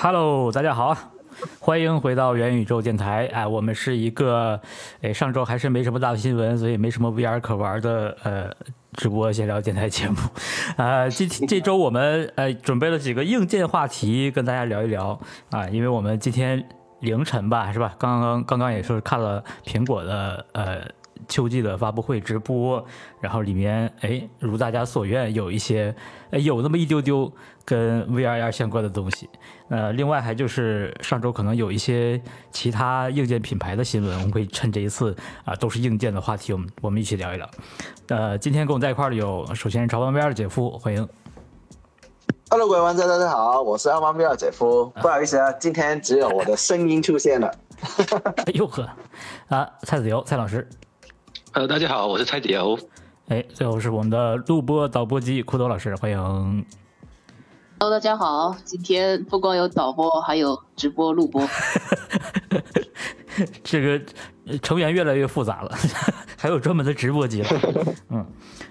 Hello，大家好，欢迎回到元宇宙电台。哎，我们是一个，哎，上周还是没什么大的新闻，所以没什么 VR 可玩的，呃，直播闲聊电台节目。呃，这这周我们呃准备了几个硬件话题跟大家聊一聊啊，因为我们今天凌晨吧，是吧？刚刚刚刚也是看了苹果的呃。秋季的发布会直播，然后里面哎，如大家所愿，有一些哎有那么一丢丢跟 VR 相关的东西。呃，另外还就是上周可能有一些其他硬件品牌的新闻，我们会趁这一次啊，都是硬件的话题，我们我们一起聊一聊。呃，今天跟我在一块的有，首先是朝方 VR 的姐夫，欢迎。Hello，各位玩家，大家好，我是阿方 VR 姐夫，不好意思啊，今天只有我的声音出现了。哎呦呵，啊，蔡子游，蔡老师。呃，大家好，我是蔡子游。哎，最后是我们的录播导播机库多老师，欢迎。Hello，大家好，今天不光有导播，还有直播录播。这个成员越来越复杂了，还有专门的直播机。嗯，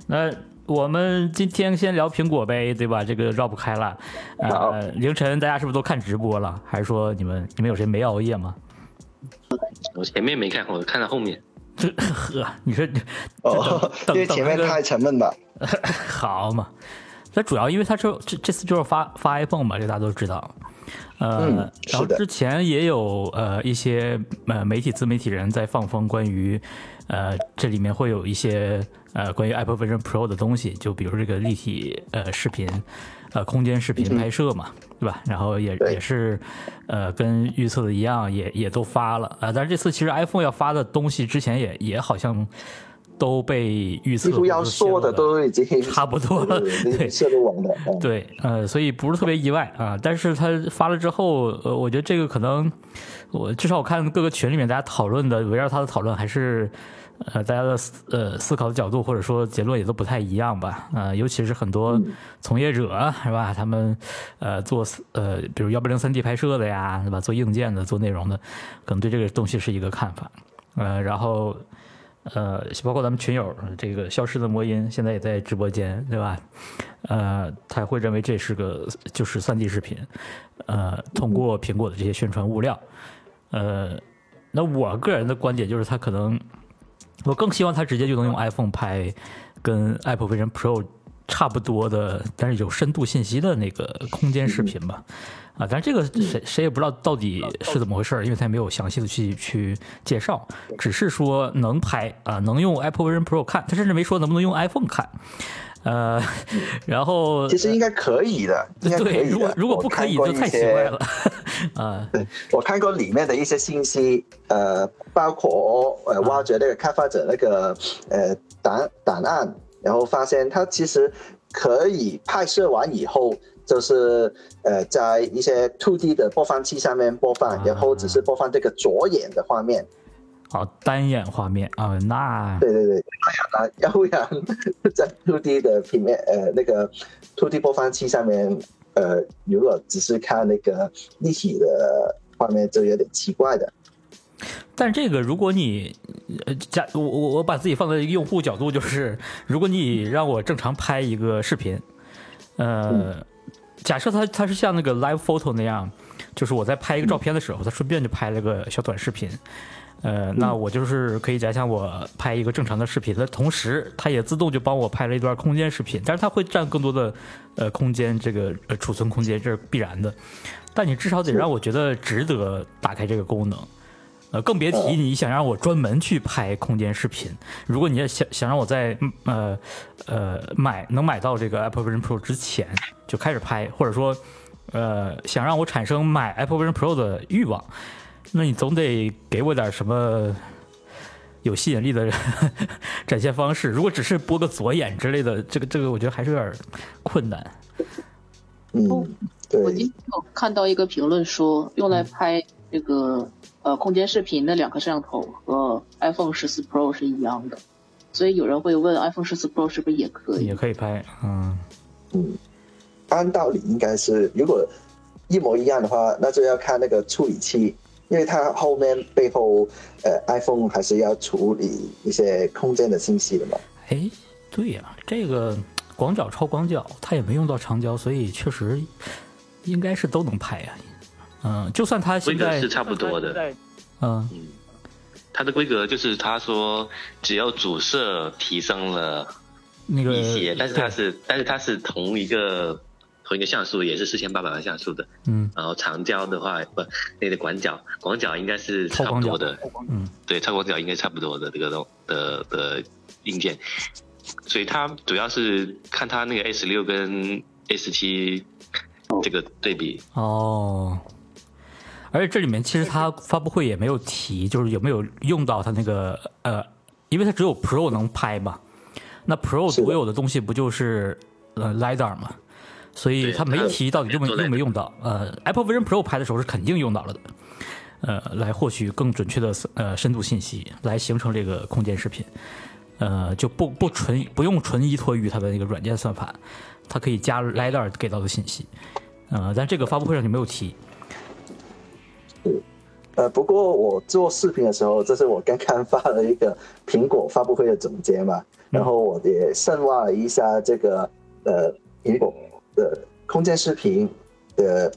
那我们今天先聊苹果呗，对吧？这个绕不开了。呃，凌晨大家是不是都看直播了？还是说你们你们有谁没熬夜吗？我前面没看，我看到后面。这呵，你说哦，因为前面太沉闷了。好嘛，那主要因为他这这这次就是发发 iPhone 嘛，这大家都知道。呃，然后之前也有呃一些呃媒体自媒体人在放风，关于呃这里面会有一些呃关于 Apple Vision Pro 的东西，就比如这个立体呃视频。呃，空间视频拍摄嘛，对吧？然后也也是，呃，跟预测的一样，也也都发了啊。但是这次其实 iPhone 要发的东西之前也也好像都被预测，几乎要说的都已经 差不多 了，对，泄露完的。对，呃，所以不是特别意外啊。但是他发了之后，呃，我觉得这个可能，我至少我看各个群里面大家讨论的，围绕他的讨论还是。呃，大家的思呃思考的角度或者说结论也都不太一样吧？呃，尤其是很多从业者是吧？他们呃做呃比如幺八零三 D 拍摄的呀，是吧？做硬件的、做内容的，可能对这个东西是一个看法。呃，然后呃，包括咱们群友这个消失的魔音现在也在直播间，对吧？呃，他会认为这是个就是三 D 视频，呃，通过苹果的这些宣传物料。呃，那我个人的观点就是他可能。我更希望他直接就能用 iPhone 拍，跟 Apple Vision Pro 差不多的，但是有深度信息的那个空间视频吧。啊，但是这个谁谁也不知道到底是怎么回事因为他也没有详细的去去介绍，只是说能拍啊，能用 Apple Vision Pro 看，他甚至没说能不能用 iPhone 看。呃，然后其实应该可以的，对，如果如果不可以就太奇怪了。啊，对我看过里面的一些信息，呃，包括呃挖掘那个开发者那个呃档档案，然后发现它其实可以拍摄完以后，就是呃在一些 Two D 的播放器上面播放，然后只是播放这个左眼的画面。好，单眼画面啊，那对对对，那样要不然在 Two D 的平面呃那个 Two D 播放器上面，呃，如果只是看那个立体的画面，就有点奇怪的。但这个，如果你呃假我我我把自己放在用户角度，就是如果你让我正常拍一个视频，呃，假设它它是像那个 Live Photo 那样，就是我在拍一个照片的时候，它顺便就拍了个小短视频。呃，那我就是可以假想我拍一个正常的视频的同时，它也自动就帮我拍了一段空间视频，但是它会占更多的呃空间，这个呃储存空间这是必然的。但你至少得让我觉得值得打开这个功能，呃，更别提你想让我专门去拍空间视频。如果你要想想让我在呃呃买能买到这个 Apple Vision Pro 之前就开始拍，或者说呃想让我产生买 Apple Vision Pro 的欲望。那你总得给我点什么有吸引力的 展现方式。如果只是播个左眼之类的，这个这个我觉得还是有点困难。嗯，我今天有看到一个评论说，用来拍这个呃空间视频的两个摄像头和 iPhone 十四 Pro 是一样的，所以有人会问 iPhone 十四 Pro 是不是也可以？也可以拍，嗯嗯，按道理应该是，如果一模一样的话，那就要看那个处理器。因为它后面背后，呃，iPhone 还是要处理一些空间的信息的嘛。哎，对呀，这个广角超广角，它也没用到长焦，所以确实应该是都能拍呀。嗯，就算它规现在格是差不多的。嗯嗯，它的规格就是他说只要主摄提升了那个一些，但是它是但是它是同一个同一个像素，也是四千八百万像素的。嗯然后长焦的话，不，那个广角广角应该是差不多的。嗯对，超广角应该差不多的这个东的的硬件，所以它主要是看它那个 S 六跟 S 七这个对比。哦。而且这里面其实它发布会也没有提，就是有没有用到它那个呃，因为它只有 Pro 能拍嘛，那 Pro 所有的东西不就是呃 lidar 嘛，所以对它没提到底用没用没用到。呃，Apple Vision Pro 拍的时候是肯定用到了的，呃，来获取更准确的呃深度信息，来形成这个空间视频。呃，就不不纯不用纯依托于它的那个软件算法，它可以加 lidar 给到的信息。呃，但这个发布会上就没有提。呃，不过我做视频的时候，这是我刚刚发了一个苹果发布会的总结嘛，然后我也深挖了一下这个呃苹果的空间视频的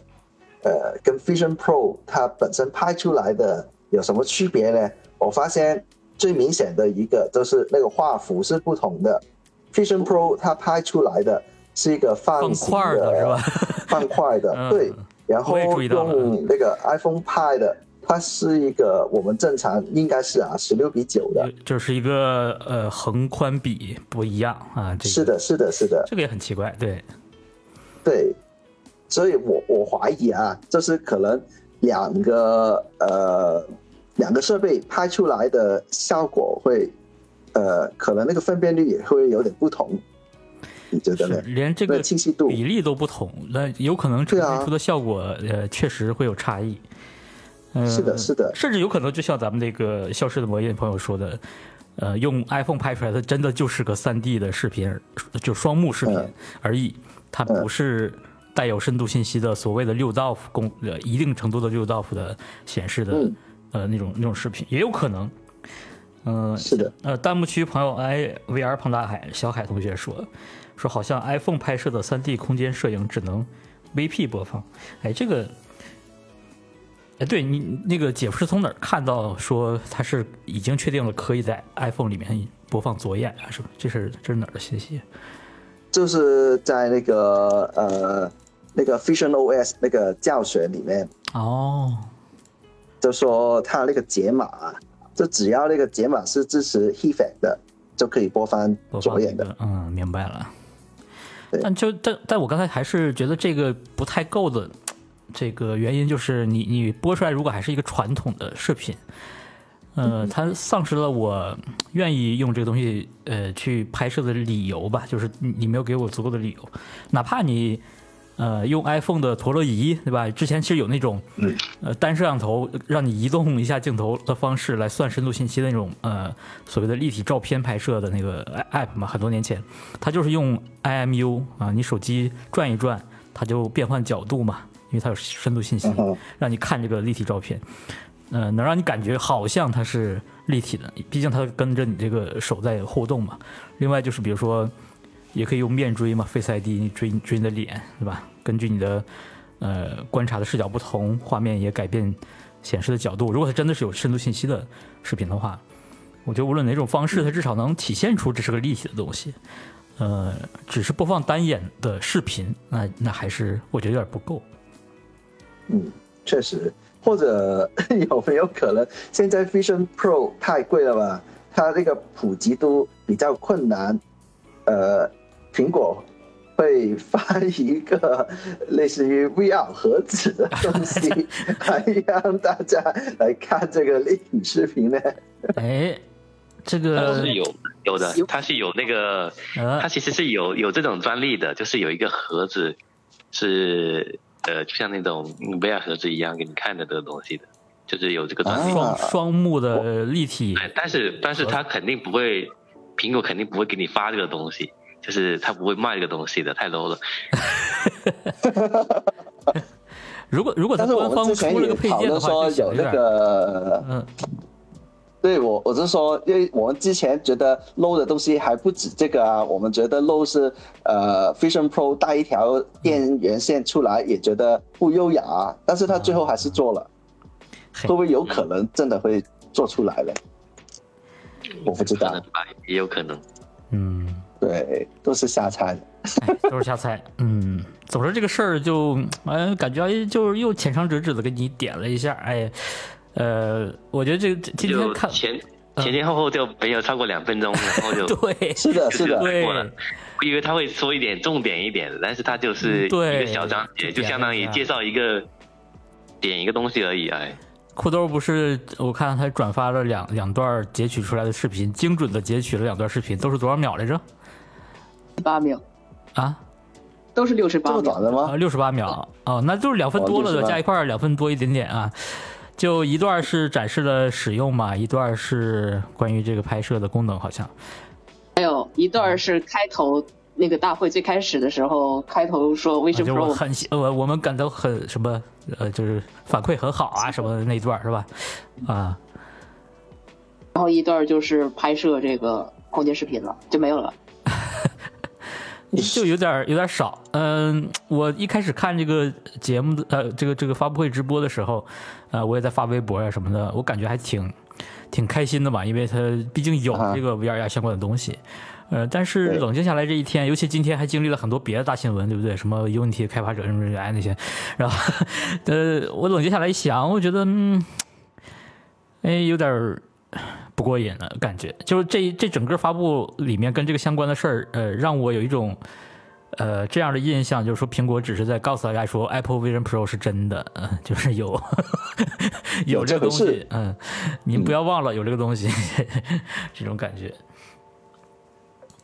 呃跟 Vision Pro 它本身拍出来的有什么区别呢？我发现最明显的一个就是那个画幅是不同的，Vision Pro 它拍出来的是一个放方块的是吧？方块的，嗯对。然后我也注意到了。用那个 iPhone 拍的，它是一个我们正常应该是啊十六比九的，就是一个呃横宽比不一样啊，这个。是的，是的，是的，这个也很奇怪，对，对。所以我我怀疑啊，就是可能两个呃两个设备拍出来的效果会呃可能那个分辨率也会有点不同，你觉得是呢？连这个清晰度比例都不同，那有可能呈现出的效果呃确实会有差异。呃，是的是的甚至有可能就像咱们那个消失的魔音朋友说的，呃，用 iPhone 拍出来的真的就是个3 D 的视频，就双目视频嗯而已，它不是带有深度信息的所谓的六道夫功呃一定程度的六道夫的显示的、嗯呃那种那种视频，也有可能。嗯、是的，呃，弹幕区朋友哎，VR 胖大海小海同学说，说好像 iPhone 拍摄的 3D 空间摄影只能 VP 播放，哎，这个，哎，对你那个姐夫是从哪儿看到说他是已经确定了可以在 iPhone 里面播放左眼啊？是吧？这是这是哪儿的信息？就是在那个呃那个 fision OS 那个教学里面，哦，就说它那个解码啊，就只要那个解码是支持 HEFAC 的，就可以播放左眼的。那个，嗯，明白了。对但就但但我刚才还是觉得这个不太够的，这个原因就是你你播出来如果还是一个传统的视频，呃，它丧失了我愿意用这个东西呃去拍摄的理由吧，就是你你没有给我足够的理由，哪怕你。呃，用 iPhone 的陀螺仪，对吧？之前其实有那种，呃，单摄像头让你移动一下镜头的方式来算深度信息的那种，呃，所谓的立体照片拍摄的那个 app 嘛，很多年前，它就是用 IMU 啊，你手机转一转，它就变换角度嘛，因为它有深度信息让你看这个立体照片，呃，能让你感觉好像它是立体的，毕竟它跟着你这个手在互动嘛。另外就是比如说，也可以用面追嘛，Face ID 你追追你的脸，是吧？根据你的呃观察的视角不同，画面也改变显示的角度。如果它真的是有深度信息的视频的话，我觉得无论哪种方式，它至少能体现出这是个立体的东西。呃，只是播放单眼的视频，那那还是我觉得有点不够。嗯，确实。或者 有没有可能现在 Vision Pro 太贵了吧？它这个普及都比较困难。呃，苹果会发一个 类似于 VR 盒子的东西，来让大家来看这个立体视频呢？哎，这它个是有有的，它是有那个，呃。它其实是有有这种专利的，就是有一个盒子是呃，就像那种 VR 盒子一样给你看的这个东西的，就是有这个专利。啊。双双目的呃立体，但是但是它肯定不会，苹果肯定不会给你发这个东西，就是他不会卖这个东西的，太 low 了。如果如果它但是我官方们之前出了个也讨论配件的话，说有那个嗯对我我是说，因为我们之前觉得 low 的东西还不止这个啊，我们觉得 low 是呃 Vision Pro 带一条电源线出来，也觉得不优雅啊，但是他最后还是做了，嘿会不会有可能真的会做出来了？我不知道也有可能。嗯，对，都是瞎猜的。哎，都是瞎猜。嗯，总之这个事儿就，嗯、感觉哎就是又浅尝辄止的给你点了一下。哎，呃，我觉得这今天看，前前前后后就没有超过两分钟，然后就 对，是的，是的，对。我以为他会说一点重点一点的，但是他就是一个小章节，就相当于介绍一个点一个东西而已。哎，裤兜不是我看他转发了两两段截取出来的视频，精准的截取了两段视频，都是多少秒来着？八秒啊都是六十八秒么短，的吗啊，？六十八秒哦，那就是两分多了的，哦加一块儿两分多一点点啊。就一段是展示了使用嘛，一段是关于这个拍摄的功能，好像。还有一段是开头那个大会最开始的时候，开头说啊 Vision 就我很喜呃，我们感到很什么呃，就是反馈很好啊，什么的那一段是吧？啊，然后一段就是拍摄这个空间视频了，就没有了。就有点有点少。嗯，我一开始看这个节目的呃，这个这个发布会直播的时候，呃，我也在发微博呀、什么的，我感觉还挺挺开心的吧，因为它毕竟有啊这个 VR 相关的东西。呃，但是冷静下来这一天，尤其今天还经历了很多别的大新闻，对不对？什么 Unity 开发者什么哎那些，然后 呃，我冷静下来一想，我觉得嗯，哎，有点儿不过瘾了，感觉就是这这整个发布里面跟这个相关的事儿，呃，让我有一种呃这样的印象，就是说苹果只是在告诉大家说 Apple Vision Pro 是真的，嗯、就是有有 有这个东西嗯，您不要忘了有这个东西，这种感觉。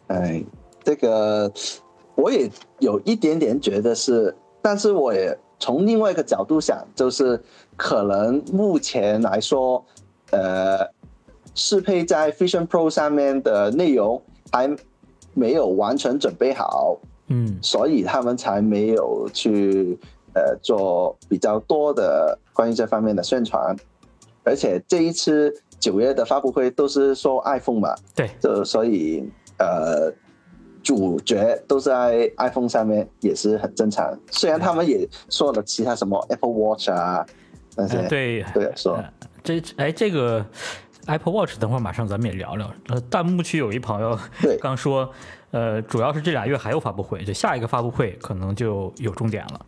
哎，这个我也有一点点觉得是，但是我也从另外一个角度想，就是可能目前来说，呃，适配在 Vision Pro 上面的内容还没有完全准备好，嗯。所以他们才没有去呃做比较多的关于这方面的宣传，而且这一次九月的发布会都是说 iPhone 嘛，对，就所以呃，主角都是在 iPhone 上面也是很正常。虽然他们也说了其他什么 Apple Watch 啊那些，呃对。对说。呃这哎这个 Apple Watch，等会儿马上咱们也聊聊。呃，弹幕区有一朋友 刚说，呃，主要是这俩月还有发布会，就下一个发布会可能就有重点了。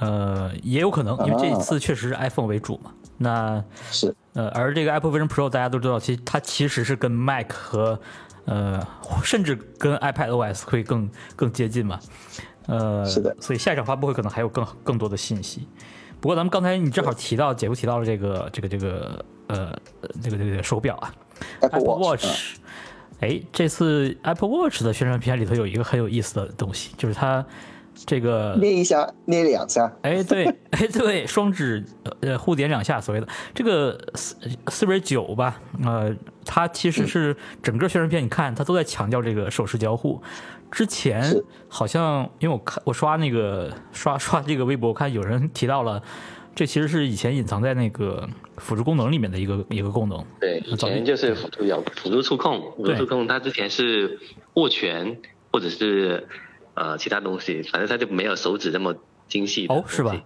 呃，也有可能，因为这一次确实是 iPhone 为主嘛。那是呃，而这个 Apple Vision Pro 大家都知道，其实它其实是跟 Mac 和呃，甚至跟 iPad OS 会更更接近嘛。呃，是的所以下一场发布会可能还有更更多的信息。不过咱们刚才你正好提到，姐夫提到了这个这个这个呃呃这个这个手表啊 Apple，Apple Watch，Watch。哎，这次 Apple Watch 的宣传片里头有一个很有意思的东西，就是它这个捏一下，捏两下，哎，对，哎，对，双指呃互点两下，所谓的这个四四维九吧，呃，它其实是整个宣传片，你看它都在强调这个手势交互。之前好像因为我看我刷那个刷刷这个微博，我看有人提到了，这其实是以前隐藏在那个辅助功能里面的一个一个功能。对，以前就是辅助遥辅助触控，辅助触控它之前是握拳或者是呃其他东西，反正它就没有手指这么精细哦，是吧？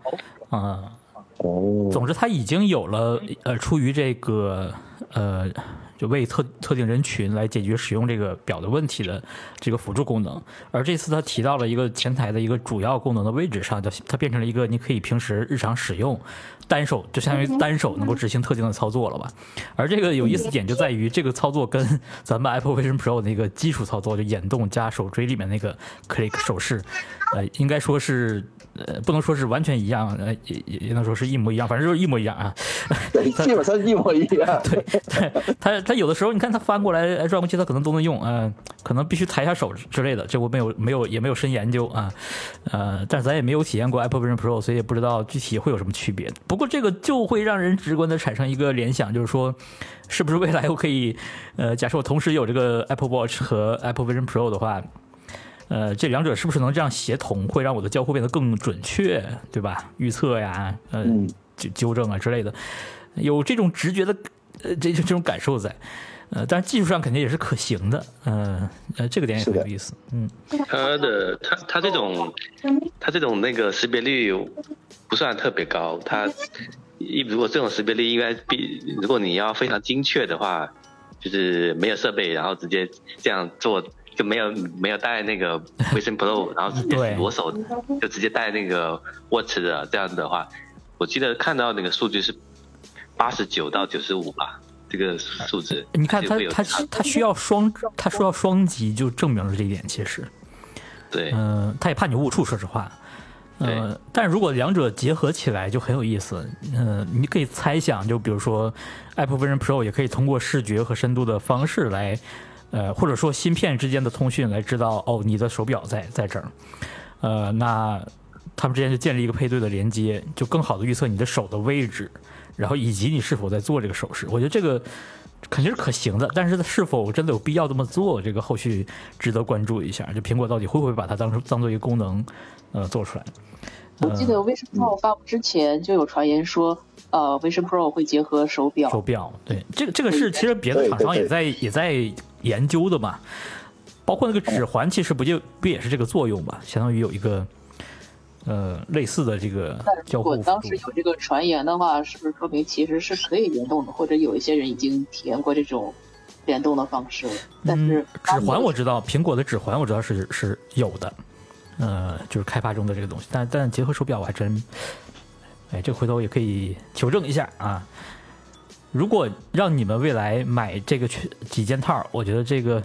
啊、哦，总之，它已经有了呃，出于这个呃，就为特特定人群来解决使用这个表的问题的这个辅助功能。而这次它提到了一个前台的一个主要功能的位置上，就它变成了一个你可以平时日常使用，单手就相当于单手能够执行特定的操作了吧。而这个有意思点就在于，这个操作跟咱们 Apple Vision Pro 那个基础操作，就眼动加手追里面那个 click 手势，呃，应该说是呃，不能说是完全一样，呃，也也也能说是一模一样，反正就是一模一样啊。对，基本上一模一样。对，它它有的时候你看它翻过来哎转过去，它可能都能用，嗯、可能必须抬一下手之类的，这我没有没有也没有深研究啊，呃，但是咱也没有体验过 Apple Vision Pro，所以也不知道具体会有什么区别。不过这个就会让人直观的产生一个联想，就是说，是不是未来我可以，呃，假设我同时有这个 Apple Watch 和 Apple Vision Pro 的话。呃，这两者是不是能这样协同，会让我的交互变得更准确，对吧？预测呀，呃，嗯纠纠正啊之类的，有这种直觉的呃这就这种感受在。呃，但是技术上肯定也是可行的，嗯呃，这个点也很有意思，嗯。它的它它这种它这种那个识别率不算特别高，它一如果这种识别率应该比如果你要非常精确的话，就是没有设备，然后直接这样做就没有没有带那个 Vision Pro，然后直接裸手就直接带那个 Watch 的这样的话，我记得看到那个数据是八十九到九十五吧。这个数字，你看它它它需要双，它需要双击，就证明了这一点。其实，对，嗯，他也怕你误触，说实话，呃，但是如果两者结合起来就很有意思。嗯，你可以猜想，就比如说，Apple Vision Pro 也可以通过视觉和深度的方式来，呃，或者说芯片之间的通讯来知道，哦，你的手表在在这儿，呃，那他们之间就建立一个配对的连接，就更好的预测你的手的位置。然后以及你是否在做这个手势，我觉得这个肯定是可行的，但是是否真的有必要这么做，这个后续值得关注一下。就苹果到底会不会把它当成当做一个功能，呃，做出来？我记得 Vision Pro 发布之前就有传言说，呃，Vision Pro 会结合手表。手表，对，这个这个是其实别的厂商也在也在研究的嘛，包括那个指环，其实不就不也是这个作用嘛，相当于有一个。呃，类似的这个交互。如果当时有这个传言的话，是不是说明其实是可以联动的？或者有一些人已经体验过这种联动的方式了？但是指环我知道，苹果的指环我知道是是有的，呃，就是开发中的这个东西。但但结合手表我还真，哎，这回头也可以求证一下啊。如果让你们未来买这个全几件套，我觉得这个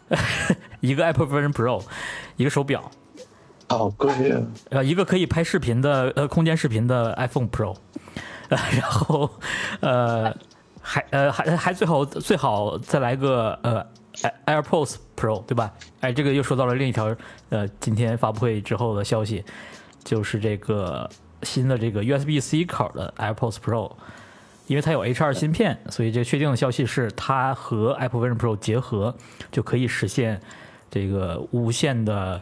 一个 Apple Vision Pro，一个手表。好贵啊！呃，一个可以拍视频的呃空间视频的 iPhone Pro，呃，然后呃还呃还还最好最好再来个呃 AirPods Pro 对吧？哎，这个又说到了另一条呃今天发布会之后的消息，就是这个新的这个 USB C 口的 AirPods Pro，因为它有 H2 芯片，所以这个确定的消息是它和 Apple Vision Pro 结合就可以实现这个无线的。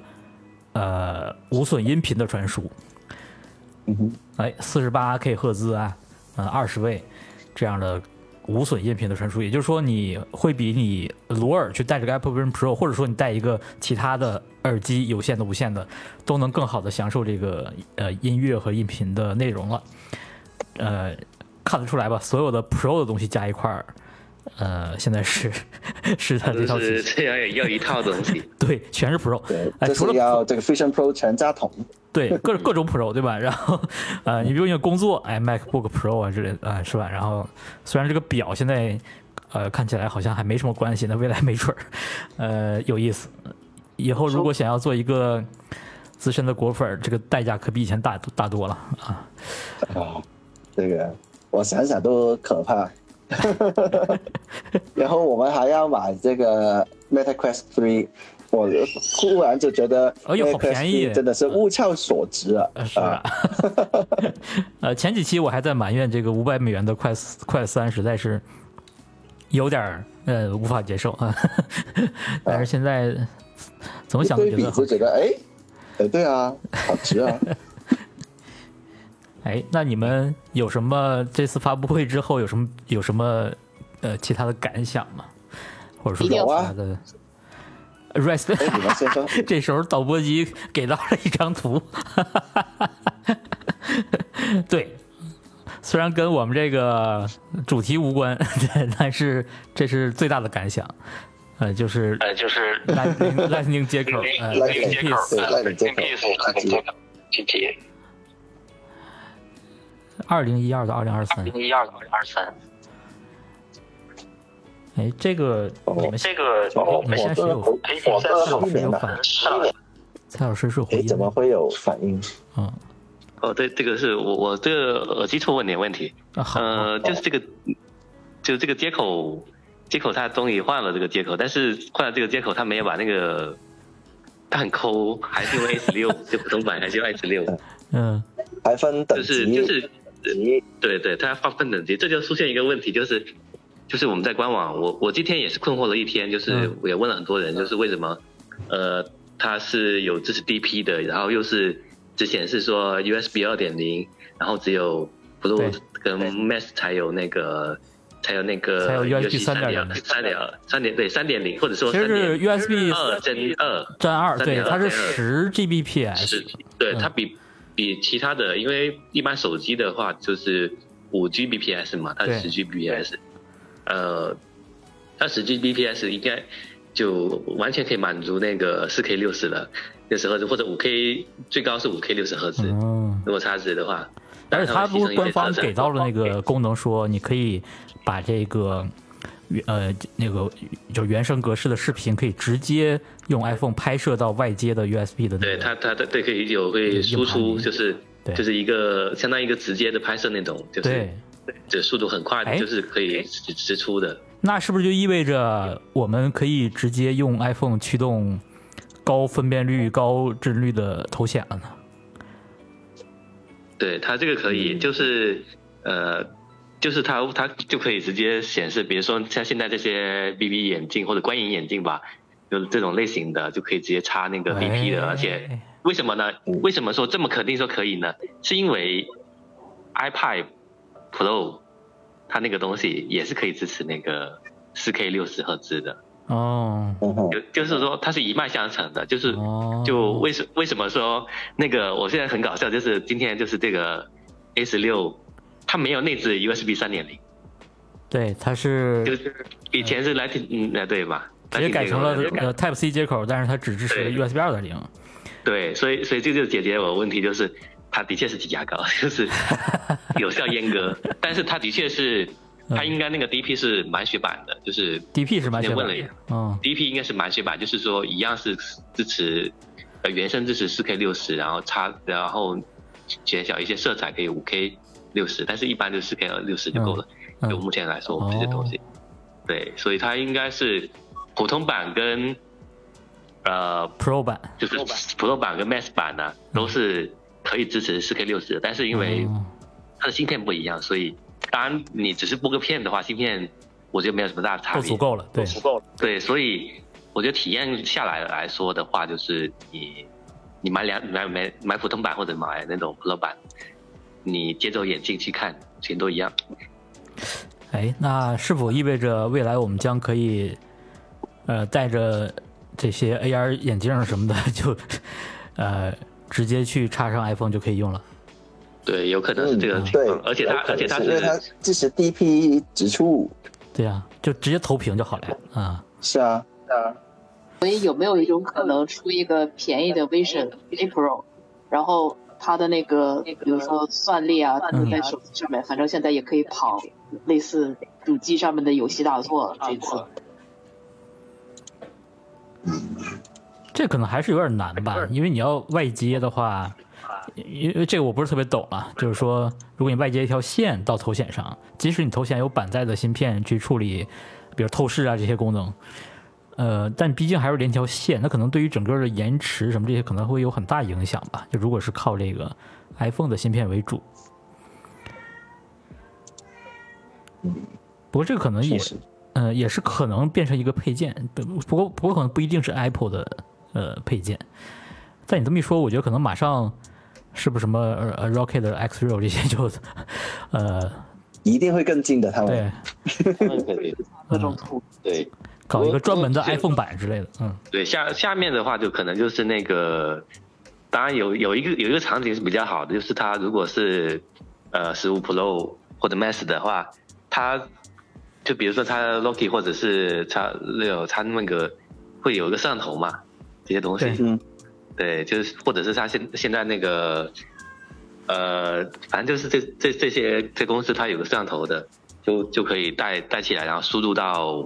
呃，无损音频的传输，嗯哼，哎，四十八 K 赫兹啊，呃，二十位这样的无损音频的传输，也就是说，你会比你裸耳去戴这个 Apple Vision Pro，或者说你带一个其他的耳机，有线的、无线的，都能更好的享受这个呃音乐和音频的内容了。呃，看得出来吧？所有的 Pro 的东西加一块儿。呃，现在是是它这套是这样也要一套东西，对，全是 Pro，哎，除了要这个 Vision Pro 全家桶，对，各各种 Pro 对吧？然后呃，你比如你工作，哎，MacBook Pro 啊之类的啊，是吧？然后虽然这个表现在呃看起来好像还没什么关系，那未来没准儿呃有意思。以后如果想要做一个资深的果粉，这个代价可比以前大大多了啊。啊，这个我想想都可怕。然后我们还要买这个 Meta Quest Three，我忽然就觉得，哎呦，好便宜，真的是物超所值啊！是啊，呃，前几期我还在埋怨这个五百美元的快快三实在是有点呃无法接受啊，但是现在怎么想觉得就觉得哎，哎，对啊，好值啊。哎，那你们有什么这次发布会之后有什么有什么呃其他的感想吗？或者说其他的？Rise，这时候导播机给到了一张图，对，虽然跟我们这个主题无关，但是这是最大的感想，呃，就是呃就是 Lightning 接口，呃，Lightning 接口，Lightning 接口，具体。二零一二到二零二三，二零一二到二零二三。哎，这个你们这个你们现在是有哎，蔡老师有反应，蔡老师是回应，怎么会有反应？嗯，哦，对，这个是我我这个耳机出问题问题，呃，就是这个，就是这个接口接口，它终于换了这个接口，但是换了这个接口，它没有把那个，它很抠，还是用 S 六，就普通版还是用 S 六，嗯，还分等级，就是就是。对对，它要划分等级，这就出现一个问题，就是就是我们在官网，我我今天也是困惑了一天，就是我也问了很多人，就是为什么，呃，它是有支持 DP 的，然后又是只显示说 USB 二点零，然后只有 Pro 跟 Max 才有那个才有那个 USB 三点3.0三点三点对三点零，或者说其实是 USB 二针二。占二，对，3.2它是十 Gbps，是，对嗯。它比比其他的，因为一般手机的话就是五 Gbps 嘛，它十 Gbps，呃，它十 Gbps 应该就完全可以满足那个四 K 六十了，六十赫兹或者五 K 最高是五 K 六十赫兹，嗯，如果差值的话。而且它不是官方给到了那个。功能，说你可以把这个原呃那个就原生格式的视频，可以直接用 iPhone 拍摄到外接的 USB 的那个。对它，它它对可以有会输出，就是对就是一个相当于一个直接的拍摄那种，就是对，这速度很快就是可以直直出的。那是不是就意味着我们可以直接用 iPhone 驱动高分辨率、高帧率的头显了呢？对它这个可以，就是呃，就是它它就可以直接显示，比如说像现在这些 BB 眼镜或者观影眼镜吧，就是这种类型的就可以直接插那个 BP 的，哎而且为什么呢？为什么说这么肯定说可以呢？是因为 iPad Pro 它那个东西也是可以支持那个 4K 六十赫兹的，哦就就是说它是一脉相承的，就是哦，就为什为什么说那个我现在很搞笑，就是今天就是这个 A 十六，它没有内置 USB 三点零，对，它是就是是以前是 Lightning 嗯呃对吧？直接改成了 Type C 接口，但是它只支持 USB 二点零。对，所以所以这就解决我的问题，就是它的确是挤牙膏，就是有效阉割，但是它的确是它应该那个 DP 是满血版的，就是 DP 是满血版问了一下，嗯。DP 应该是满血版，就是说一样是支持呃原生支持 4K 六十，然后插然后减小一些色彩可以 5K 六十，但是一般就 4K 六十就够了。嗯就目前来说，我们这些东西，对，所以它应该是普通版跟呃 Pro 版，就是 Pro 版。跟 Max 版呢都是可以支持四 K 六十的，但是因为哦。它的芯片不一样，所以当然你只是播个片的话，芯片我觉得没有什么大的差别。足够了，对，足够了。对，所以我觉得体验下来来说的话，就是你你买两买买买普通版或者买那种 Pro 版，你接着眼镜去看，全都一样。哎，那是否意味着未来我们将可以，呃，带着这些 AR 眼镜什么的，就呃直接去插上 iPhone 就可以用了？对，有可能是这个嗯对情况，，而且它而且它是它支持 DP 指出，对啊、就直接投屏就好了啊。是。啊，是啊，所以有没有一种可能出一个便宜的 Vision A Pro，然后它的那个比如说算力啊，嗯在手机上面，反正现在也可以跑类似主机上面的游戏大作。这次这可能还是有点难吧，因为你要外接的话，因为这个我不是特别懂啊，就是说，如果你外接一条线到头显上，即使你头显有板载的芯片去处理，比如透视啊这些功能，呃，但毕竟还是连条线，那可能对于整个的延迟什么这些可能会有很大影响吧。就如果是靠这个 iPhone 的芯片为主，不过这个可能也确实呃，也是可能变成一个配件，不不过不过可能不一定是 Apple 的呃配件。在你这么一说，我觉得可能马上是不是什么呃呃 Rocket 的 X Real 这些就呃一定会更近的。他们对他们可以各种图，对搞一个专门的 iPhone 版之类的，嗯对下下面的话就可能就是那个，当然有有一个有一个场景是比较好的，就是它如果是呃十五 Pro 或者 Max 的话，它就比如说它 Loki 或者是它有它那个会有一个摄像头嘛，这些东西。对嗯，对，就是或者是他现现在那个，呃，反正就是这这这些这公司它有个摄像头的，就就可以带带起来，然后输入到，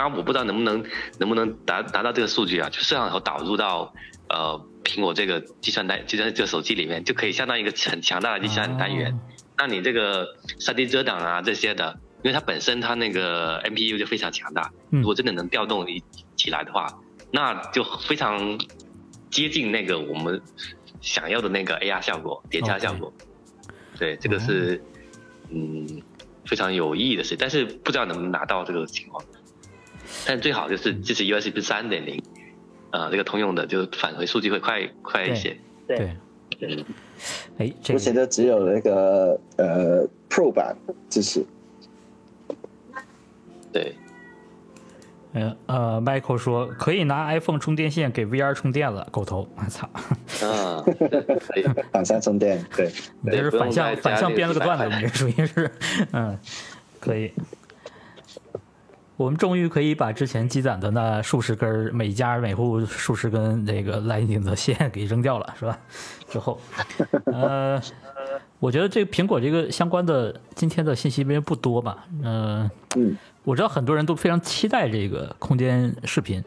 当然我不知道能不能能不能达达到这个数据啊，就摄像头导入到呃苹果这个计算单计算这个手机里面，就可以相当于一个很强大的计算单元。哦那你这个三 D 遮挡啊这些的，因为它本身它那个 MPU 就非常强大，嗯如果真的能调动一起来的话，那就非常接近那个我们想要的那个 AR 效果、叠加效果。对，这个是嗯非常有意义的事，但是不知道能不能拿到这个情况。但最好就是支持 USB 三点零，呃，这个通用的就返回数据会快快一些。对，嗯，哎，这目前个都只有那个呃 Pro 版支持。对，嗯呃，Michael 说可以拿 iPhone 充电线给 VR 充电了，狗头，我操，啊，可以，反向充电，对，你这是反向反向编了个段子，那个你这属于是，嗯，可以。我们终于可以把之前积攒的那数十根儿每家每户数十根那个 Lightning 的线给扔掉了，是吧？之后，呃，我觉得这个苹果这个相关的今天的信息因为不多吧，嗯、嗯，我知道很多人都非常期待这个空间视频，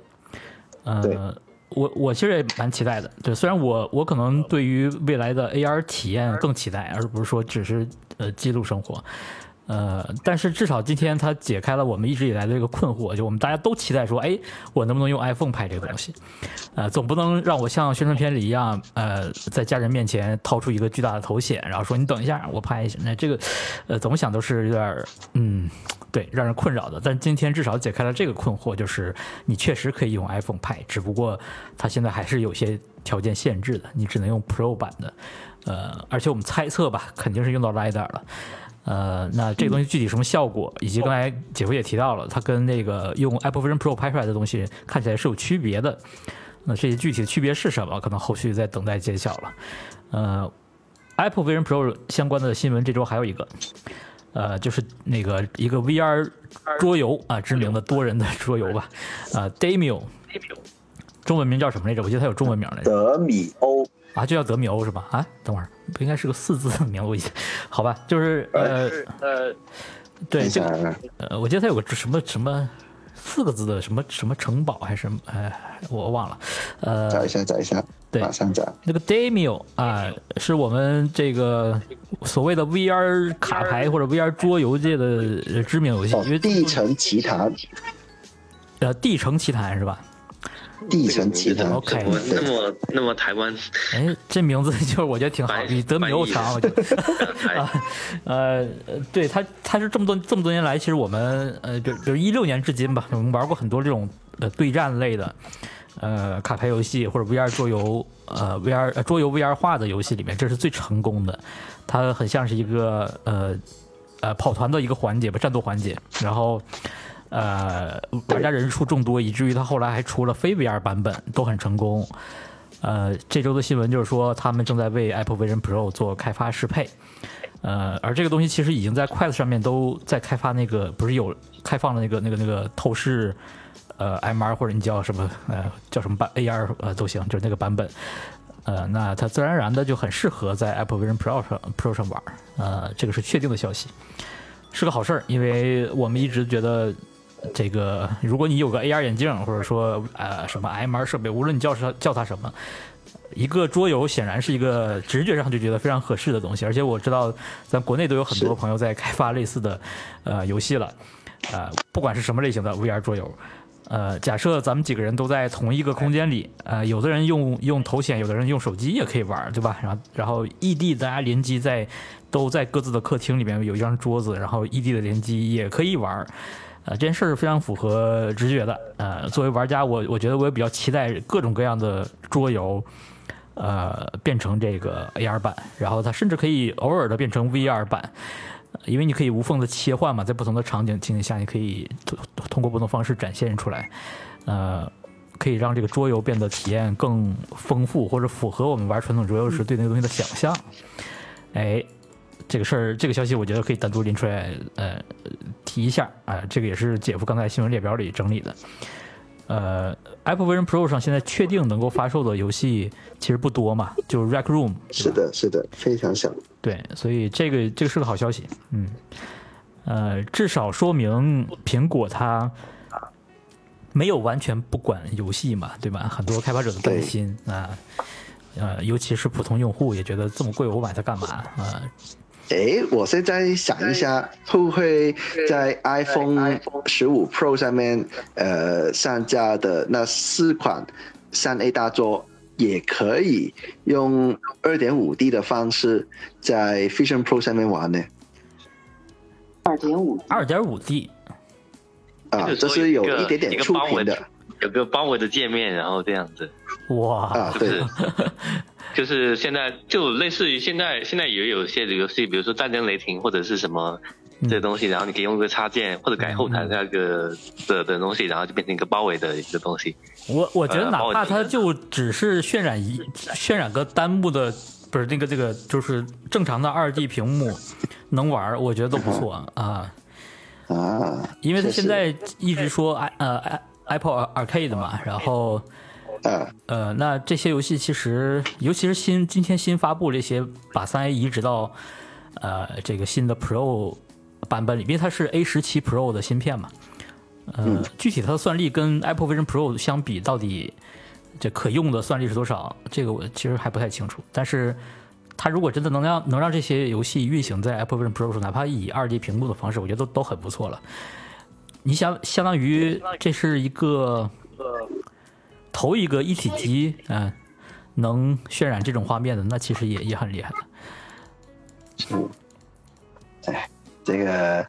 呃，我我其实也蛮期待的。对，虽然我我可能对于未来的 AR 体验更期待，而不是说只是呃记录生活。呃，但是至少今天它解开了我们一直以来的这个困惑，就我们大家都期待说，哎，我能不能用 iPhone 拍这个东西？呃，总不能让我像宣传片里一样，呃，在家人面前掏出一个巨大的头显，然后说你等一下，我拍一下。那这个，呃，怎么想都是有点，嗯，对，让人困扰的。但今天至少解开了这个困惑，就是你确实可以用 iPhone 拍，只不过它现在还是有些条件限制的，你只能用 Pro 版的。呃，而且我们猜测吧，肯定是用到 LiDAR 了。呃，那这个东西具体什么效果，以及刚才姐夫也提到了，它跟那个用 Apple Vision Pro 拍出来的东西看起来是有区别的。那这些具体的区别是什么，可能后续再等待揭晓了。呃，Apple Vision Pro 相关的新闻这周还有一个，呃，就是那个一个 VR 桌游啊，知名的多人的桌游吧，啊 d a m i o 中文名叫什么来着？我记得它有中文名来着。德米欧，啊，就叫德米欧是吧？啊，等会儿不应该是个四字的名字？我记，好吧，就是呃呃，对呃，我记得他有个什么什么四个字的什么什么城堡还是什么，哎，我忘了，呃，找一下，找一下，对马上找。那个 Damio 啊，是我们这个所谓的 VR 卡牌或者 VR 桌游界的呃知名游戏，哦因为，地城奇谭，呃地城奇谭是吧？地城奇谭 OK 怎么那么那么台湾？哎，这名字就是我觉得挺好，比德米欧强，我觉得。啊，呃，对他，他是这么多这么多年来，其实我们呃，比比如一六年至今吧，我们玩过很多这种呃对战类的呃卡牌游戏或者 VR 桌游，呃 VR 呃桌游 VR 化的游戏里面，这是最成功的。它很像是一个呃呃跑团的一个环节吧，战斗环节，然后。呃，玩家人数众多，以至于他后来还出了非 VR 版本，都很成功。呃，这周的新闻就是说，他们正在为 Apple Vision Pro 做开发适配。呃，而这个东西其实已经在筷子上面都在开发那个，不是有开放的那个那个那个透视，呃，MR 或者你叫什么呃叫什么版 AR 呃都行，就是那个版本。呃，那它自然而然的就很适合在 Apple Vision Pro 上 Pro 上玩。呃，这个是确定的消息，是个好事儿，因为我们一直觉得。这个，如果你有个 AR 眼镜，或者说呃什么 MR 设备，无论你叫它叫它什么，一个桌游显然是一个直觉上就觉得非常合适的东西。而且我知道，咱国内都有很多朋友在开发类似的呃游戏了，呃，不管是什么类型的 VR 桌游。呃，假设咱们几个人都在同一个空间里，呃，有的人用用头显，有的人用手机也可以玩，对吧？然后然后异地大家联机在都在各自的客厅里面有一张桌子，然后异地的联机也可以玩。呃，这件事儿非常符合直觉的。呃，作为玩家，我我觉得我也比较期待各种各样的桌游，呃，变成这个 AR 版，然后它甚至可以偶尔的变成 VR 版，因为你可以无缝的切换嘛，在不同的场景情景下，你可以通过不同方式展现出来，呃，可以让这个桌游变得体验更丰富，或者符合我们玩传统桌游时对那个东西的想象。哎，这个事儿，这个消息我觉得可以单独拎出来，呃，提一下啊、这个也是姐夫刚才新闻列表里整理的。呃，Apple Vision Pro 上现在确定能够发售的游戏其实不多嘛，就是 Rec Room，是的，是的，非常少。对，所以这个这个是个好消息，嗯，呃，至少说明苹果它没有完全不管游戏嘛，对吧？很多开发者的担心啊，呃，尤其是普通用户也觉得这么贵，我买它干嘛啊？诶，我现在想一下，会不会在 iPhone 十五 Pro 上面，呃，上架的那四款三 A 大作，也可以用二点五 D 的方式在 Vision Pro 上面玩呢？二点五二点五 D，啊，这是有一点点触屏的有个包围的界面，然后这样子，哇，啊，是？就是现在就类似于现在现在也有些游戏，比如说《战争雷霆》或者是什么这东西，然后你可以用一个插件或者改后台那个的的东西，然后就变成一个包围的一个东西。我我觉得呃哪怕它就只是渲染一渲染个单幕的，不是那个这个就是正常的二 D 屏幕能玩，我觉得都不错啊。啊，因为他现在一直说 i 呃 i Apple Arcade 嘛，然后啊，呃，那这些游戏其实，尤其是新今天新发布这些，把三 A 移植到呃这个新的 Pro 版本里，因为它是 A 十七 Pro 的芯片嘛。呃，具体它的算力跟 Apple Vision Pro 相比，到底这可用的算力是多少？这个我其实还不太清楚。但是它如果真的能让能让这些游戏运行在 Apple Vision Pro 上，哪怕以二 D 屏幕的方式，我觉得都都很不错了。你想，相当于这是一个头一个一体机，嗯、能渲染这种画面的，那其实也也很厉害了。这个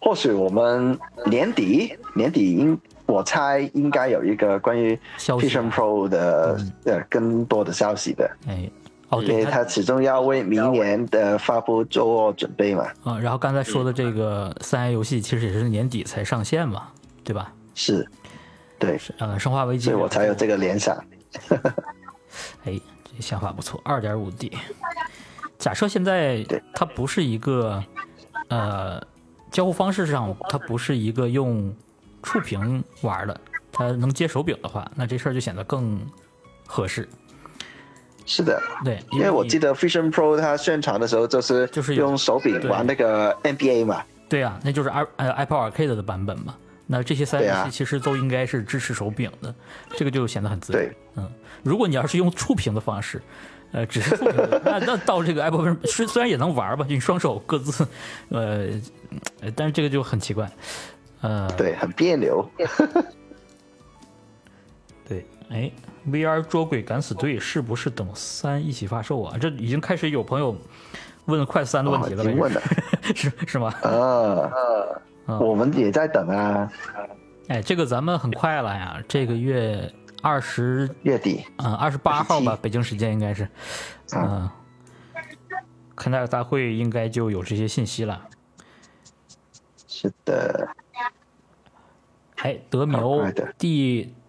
或许我们年底年底应我猜应该有一个关于消息。Vision Pro 的、呃更多的消息的，哎，哦，因为对，它始终要为明年的发布做准备嘛。啊、然后刚才说的这个三 A 游戏，其实也是年底才上线嘛，对吧？是，对，呃，生化危机，所以我才有这个联想。哎，这想法不错，二点五 D。假设现在它不是一个，呃，交互方式上它不是一个用触屏玩的，它能接手柄的话，那这事儿就显得更合适。是的，对，因为我记得，Fusion Pro 它宣传的时候就是就是用手柄玩那个 NBA 嘛。对啊，那就是 i 呃 Apple Arcade 的版本嘛。那这些三游戏其实都应该是支持手柄的，这个就显得很自然。对，嗯，如果你要是用触屏的方式，呃，只是触屏的，那那到这个 Apple 虽虽然也能玩吧，就你双手各自，呃，呃但是这个就很奇怪。呃，对，很别扭。对，哎，VR 捉鬼敢死队是不是等三一起发售啊？这已经开始有朋友问快三的问题了呗，哦问了 是是吗？呃，嗯我们也在等啊，哎，这个咱们很快了呀，这个月二十月底。嗯，二十八号吧北京时间应该是，嗯、看大大会应该就有这些信息了。是的，哎，德好苗快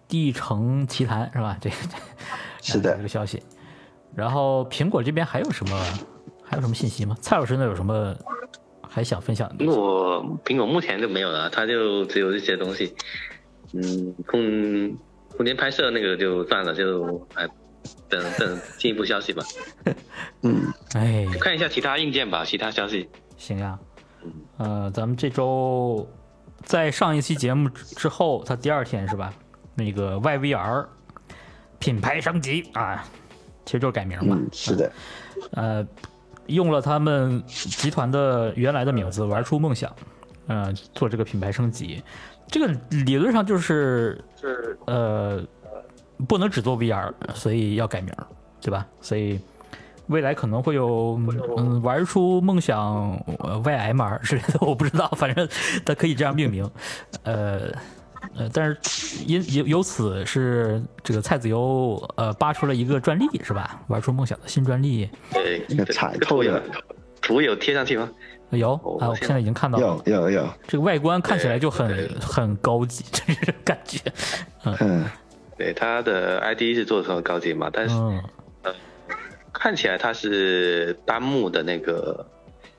的地地城奇谭是吧？这个是的这个消息。然后苹果这边还有什么还有什么信息吗？蔡老师那有什么还想分享的苹？果苹果目前就没有了，它就只有这些东西。嗯，空空间拍摄那个就算了，就还等等进一步消息吧。嗯，哎，看一下其他硬件吧，其他消息。行呀，呃，咱们这周在上一期节目之之后，它第二天是吧？那个 YVR 品牌升级啊，其实就是改名嘛。嗯，是的，呃，用了他们集团的原来的名字“玩出梦想”，呃，做这个品牌升级。这个理论上就是呃，不能只做 VR，所以要改名，对吧？所以未来可能会有嗯，玩出梦想呃 YMR 之类的，我不知道，反正它可以这样命名。呃呃，但是因由由此是这个蔡子优呃扒出了一个专利是吧？玩出梦想的新专利。对，那个彩这个图有透的图有贴上去吗？有啊，我哦现现在已经看到了有，有有，这个外观看起来就很很高级，这是感觉。嗯，对，它的 ID 是做的很高级嘛，但是嗯，看起来它是单目的那个，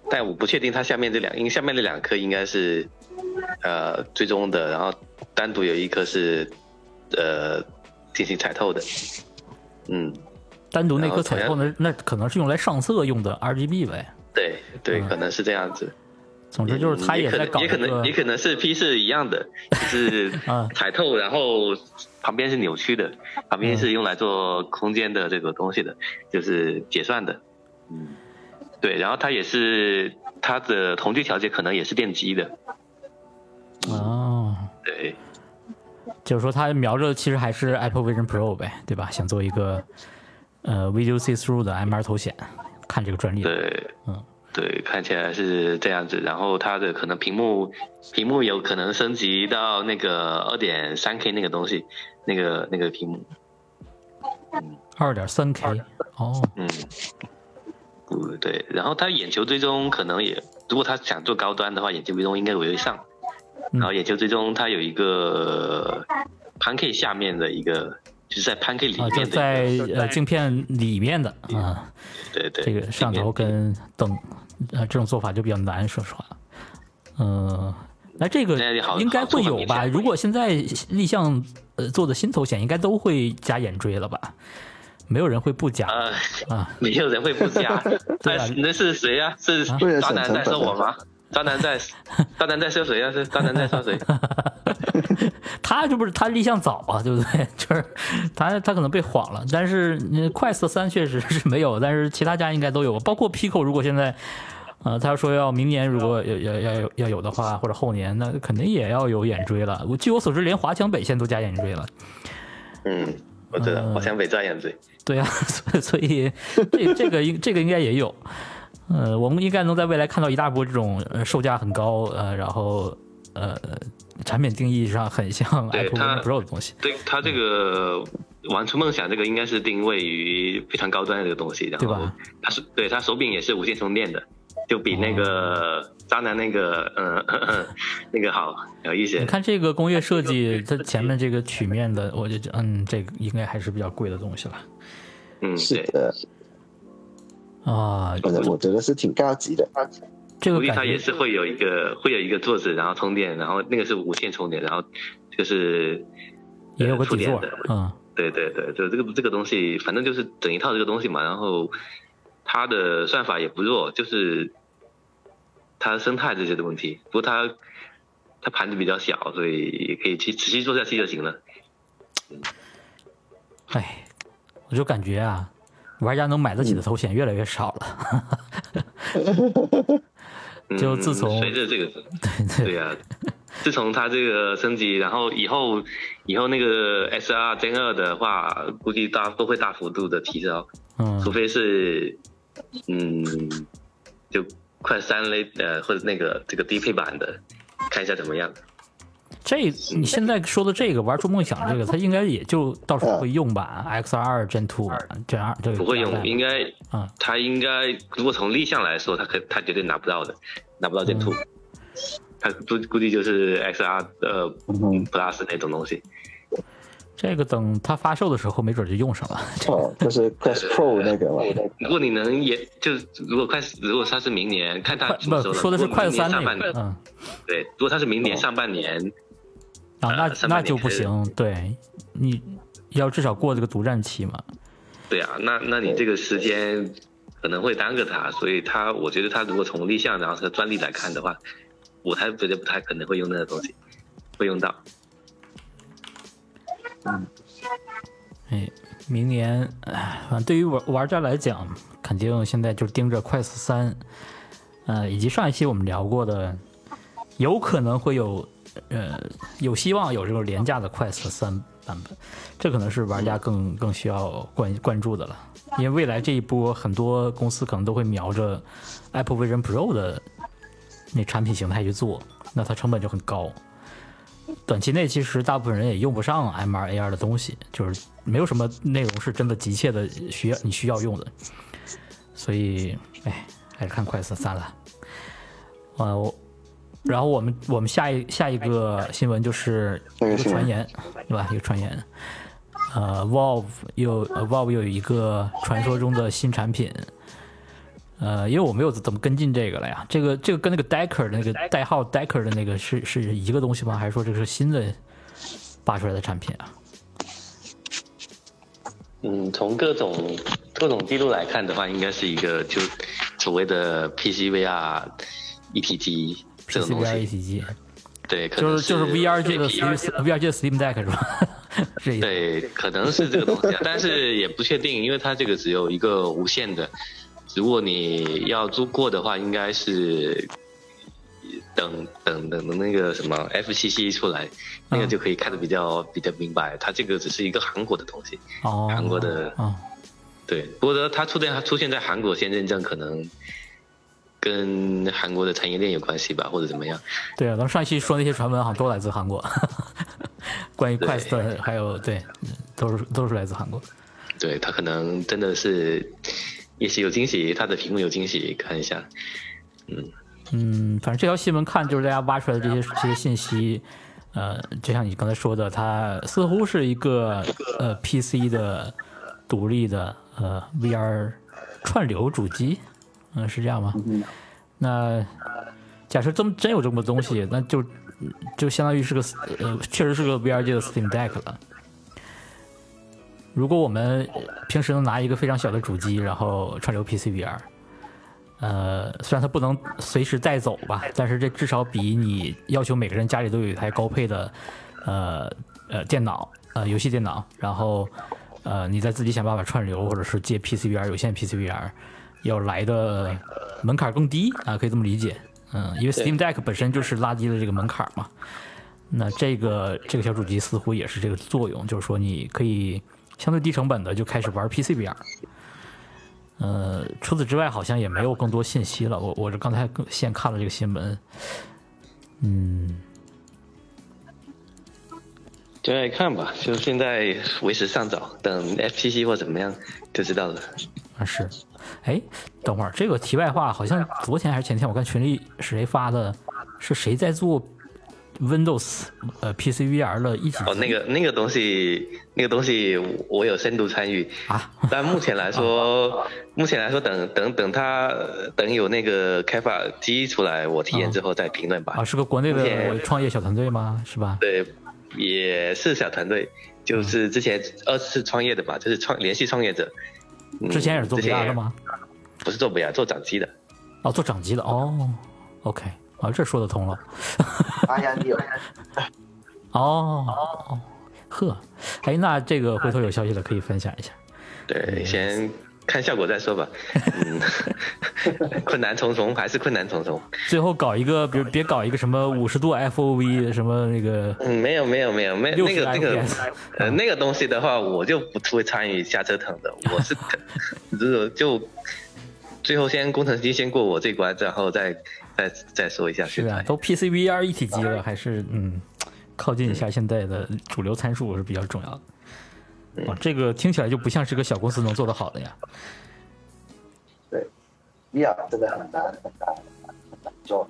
但我不确定它下面这两，因为下面那两颗应该是呃最终的，然后单独有一颗是呃进行彩透的。嗯，单独那颗彩透呢，那可能是用来上色用的 RGB 呗。对对，嗯可能是这样子。总之就是他嗯也可在搞也可能也可能是 P 是一样的，就是 啊彩透，然后旁边是扭曲的，旁边是用来做空间的这个东西的，就是结算的。嗯，对，然后它也是它的同距调节可能也是电机的，哦，对就是说他瞄着其实还是 Apple Vision Pro 呗，对吧？想做一个呃 Video See Through 的 MR 头显，看这个专利。对，嗯，对，看起来是这样子。然后它的可能屏幕屏幕有可能升级到那个二点三 K 那个东西，那个那个屏幕，二点三 K，哦，嗯，不对，然后它眼球追踪可能也如果他想做高端的话，眼球追踪应该会上。然后眼球追踪它有一个 Pancake 下面的一个，就是在 Pancake 里面的在一个，呃镜片里面的啊，对对，这个摄像头跟灯，呃，这种做法就比较难，说实话。嗯，那这个应该会有吧？如果现在立项呃做的新头显，应该都会加眼锥了吧？没有人会不加呃，啊。没有人会不加。对啊那那是谁呀、是为了省渣男在说我吗？渣男在，渣男在说谁呀、是渣男在说谁？他这不是他立项早啊，对不对？就是他他可能被晃了，但是呃快色三确实是没有，但是其他家应该都有，包括 Pico 如果现在。呃，他说要明年如果要要要有要有的话，或者后年，那肯定也要有眼锥了。我据我所知，连华强北现在都加眼锥了。嗯，我知道，嗯我想北加眼追。对 呀、所以所以这这个应这个应该也有。呃，我们应该能在未来看到一大波这种呃售价很高，呃，然后呃产品定义上很像对 Apple Pro 的东西。对它这个玩出梦想这个应该是定位于非常高端的这个东西，然后对吧它是对它手柄也是无线充电的，就比那哦。个渣男那个嗯、那个好有一些你。看这个工业设计，它前面这个曲面的，我就嗯，这个应该还是比较贵的东西了。嗯，是。的，啊。我觉得我觉得是挺高级的。这个感估计它也是会有一个会有一个座子，然后充电，然后那个是无线充电，然后就是也有个电的，，嗯，对对对，就这个这个东西，反正就是整一套这个东西嘛。然后它的算法也不弱，就是它的生态这些的问题。不过它它盘子比较小，所以也可以去持续做下去就行了。哎，我就感觉啊，玩家能买得起的头衔越来越少了。嗯就自从随着这个，对对对呀、自从它这个升级，然后以后以后那个 S R Gen 二的话，估计大都会大幅度的提高。嗯除非是，嗯，就快三类呃，或者那个这个低配版的，看一下怎么样。这你现在说的这个玩出梦想这个，它应该也就到时候会用吧？X 二 Gen Two Gen 二这个不会用，应该啊它应该如果从立项来说，它可它绝对拿不到的，拿不到 Gen Two，它估估计就是 X R 呃嗯 Plus 那种东西。这个等它发售的时候，没准就用上了。哦，就是 Quest Pro 那个嘛。如果你能也就如果快如果它是明年，看它什么时候说的是快三那上半年，个，嗯对，如果它是明年上半年，啊，那呃那就不行，对你要至少过这个独占期嘛。对啊，那那你这个时间可能会耽搁他，所以他我觉得他如果从立项然后是专利来看的话，我还觉得不太可能会用那个东西，会用到。嗯哎，明年，哎，反正对于玩玩家来讲，肯定现在就盯着快四三，呃，以及上一期我们聊过的，有可能会有，呃，有希望有这个廉价的快四三版本，这可能是玩家更更需要关关注的了，因为未来这一波很多公司可能都会瞄着 Apple Vision Pro 的那产品形态去做，那它成本就很高。短期内其实大部分人也用不上 MR AR 的东西，就是没有什么内容是真的急切的需要你需要用的，所以哎，还是看快四三了。呃，我然后我们我们下一下一个新闻就是一个传言，对吧？一个传言，呃，Valve 又呃 Valve 又有一个传说中的新产品。呃，因为我没有怎么跟进这个了呀，这个这个跟那个 Decker 那个代号 Decker 的那个是是一个东西吗？还是说这个是新的扒出来的产品啊？嗯，从各种各种记录来看的话，应该是一个就所谓的 PC VR 一体机这种东西。体机，对，可能就是就是 VR 界的 VR Steam VR 界的 Steam Deck 是吧？是对，可能是这个东西啊，但是也不确定，因为它这个只有一个无线的，如果你要租过的话，应该是等等等等那个什么 FCC 出来，那个嗯就可以看得比较比较明白，它这个只是一个韩国的东西，哦，韩国的哦，对，不过它出现出现在韩国先认证，可能跟韩国的产业链有关系吧，或者怎么样。对啊，咱们上一期说那些传闻好像都来自韩国，关于对 Quest 还有对，嗯都是都是来自韩国。对，他可能真的是也许有惊喜，他的屏幕有惊喜，看一下。嗯嗯，反正这条新闻看就是大家挖出来的这些这些信息，呃，就像你刚才说的，它似乎是一个呃 PC 的独立的呃 VR 串流主机，嗯，是这样吗？那假设真真有这么东西，那就就相当于是个呃，确实是个 VR 界的 Steam Deck 了。如果我们平时能拿一个非常小的主机，然后串流 PC VR，呃，虽然它不能随时带走吧，但是这至少比你要求每个人家里都有一台高配的，呃呃电脑，呃游戏电脑，然后呃你再自己想办法串流或者是接 PC VR 有线 PC VR，要来的门槛更低啊，可以这么理解。嗯，因为 Steam Deck 本身就是拉低了这个门槛嘛。那这个这个小主机似乎也是这个作用，就是说你可以。相对低成本的就开始玩 PCVR，呃，除此之外好像也没有更多信息了。我我这刚才先看了这个新闻，嗯，就来看吧，就现在为时尚早，等 FPC 或怎么样就知道了。啊是，哎，等会儿这个题外话，好像昨天还是前天，我看群里是谁发的，是谁在做？Windows 呃 PC VR 的一起哦，那个那个东西，那个东西我有深度参与啊。但目前来说，目前来说，等等等它等有那个开发机出来，我体验之后再评论吧。啊，是个国内的创业小团队吗？是吧？对，也是小团队，就是之前二次创业的嘛，就是创连续创业者。之前也是做 VR 的吗？不是做 VR，做掌机的。哦，做掌机的哦。OK。啊，这说得通了。哎呀，你有 哦哦，呵，哎，那这个回头有消息了可以分享一下。对，先看效果再说吧。嗯，困难重重，还是困难重重。最后搞一个，别别搞一个什么五十度 FOV 什么那个。嗯，没有没有没有没有那个那个呃那个东西的话，我就不会参与下车腾的。我是，就就最后先工程师先过我这关，然后再。再再说一下，是啊，都 PCVR 一体机了，还是嗯，靠近一下现在的主流参数是比较重要的。哇，这个听起来就不像是个小公司能做得好的呀。对，VR 真的很难很难很难做。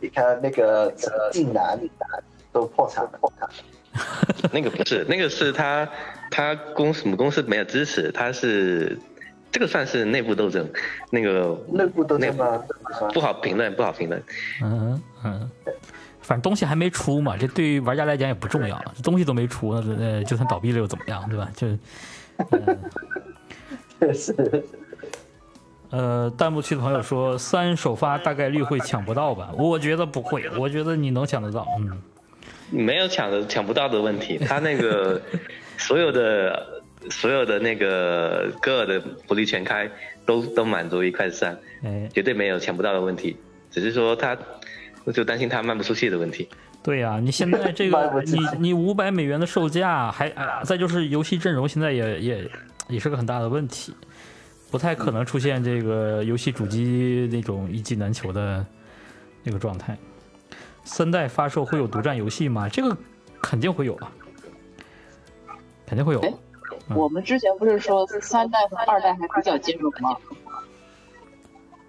你看那个晋南都破产了，破产。那个不是，那个是他他公什么公司没有支持，他是。这个算是内部斗争，那个内部斗争吗？不好评论，不好评论。嗯嗯，反正东西还没出嘛，这对于玩家来讲也不重要，东西都没出，那那就算倒闭了又怎么样，对吧？就，确实。呃，弹幕区的朋友说，三首发大概率会抢不到吧？我觉得不会，我觉得你能抢得到。嗯，没有抢的抢不到的问题，他那个所有的。所有的那个歌尔的福利全开，都都满足一块三，绝对没有抢不到的问题，只是说他，我就担心它卖不出去的问题。对呀，你现在这个你你五百美元的售价，还啊再就是游戏阵容现在也也也是个很大的问题，不太可能出现这个游戏主机那种一机难求的那个状态。三代发售会有独占游戏吗？这个肯定会有啊，肯定会有。我们之前不是说三代和二代还比较兼容吗？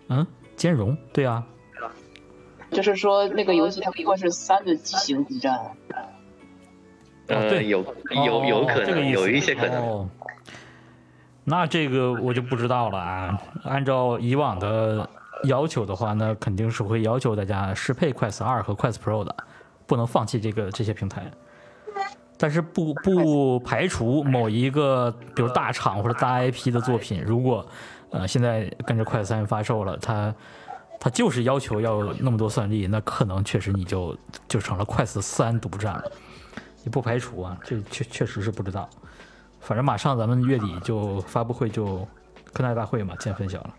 嗯，兼容，对啊。就是说那个游戏它一共是三个机型独占。呃，对，有有有可能，有一些可能。那这个我就不知道了啊。按照以往的要求的话，那肯定是会要求大家适配 Quest 二和 Quest Pro 的，不能放弃这个这些平台。但是不不排除某一个，比如大厂或者大 IP 的作品，如果呃现在跟着快三发售了，它它就是要求要那么多算力，那可能确实你就就成了快四三独占了。你不排除啊，这确确实是不知道。反正马上咱们月底就发布会就科大大会嘛，见分晓了。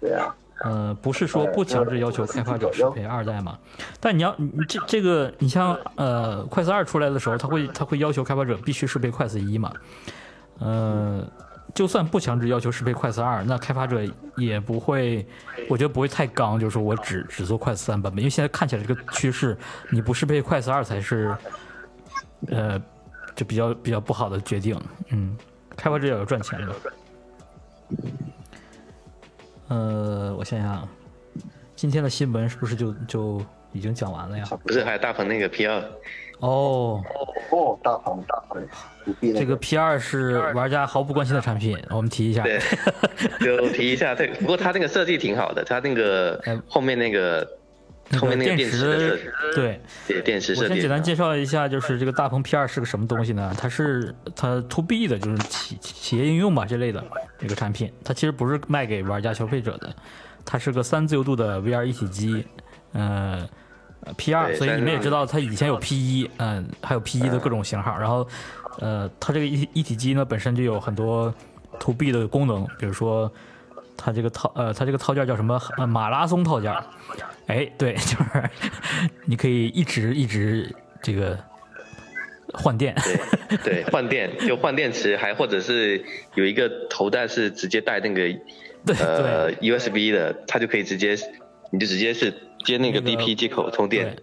对啊。呃，不是说不强制要求开发者适配二代嘛？但你要你这这个，你像呃，快四二出来的时候，他会他会要求开发者必须适配快四一嘛？呃，就算不强制要求适配快四二，那开发者也不会，我觉得不会太刚，就是说我只只做快四三版本，因为现在看起来这个趋势，你不适配快四二才是，呃，就比较比较不好的决定。嗯，开发者也要赚钱的。呃，我想想，今天的新闻是不是就就已经讲完了呀？不是，还有大鹏那个 P 二，哦，哦，大鹏大鹏，这个 P 二是玩家毫不关心的产品，我们提一下。对，就提一下。对，不过它那个设计挺好的，它那个哎后面那个后面那个电电池的设计，对，对电池设计我先简单介绍一下，就是这个大鹏 P 二是个什么东西呢？它是它 To B 的，就是企企业应用吧这类的这个产品。它其实不是卖给玩家消费者的，它是个三自由度的 VR 一体机，呃。P 二，所以你们也知道，它以前有 P 一，嗯，还有 P 一的各种型号。然后，呃，它这个一体一体机呢，本身就有很多 To B 的功能，比如说它这个套，呃，它这个套件叫什么？呃，马拉松套件。哎，对，就是你可以一直一直这个换电。对对，换电就换电池，还或者是有一个头戴是直接带那个对呃 USB 的，它就可以直接，你就直接是接那个 DP 接口充电。对。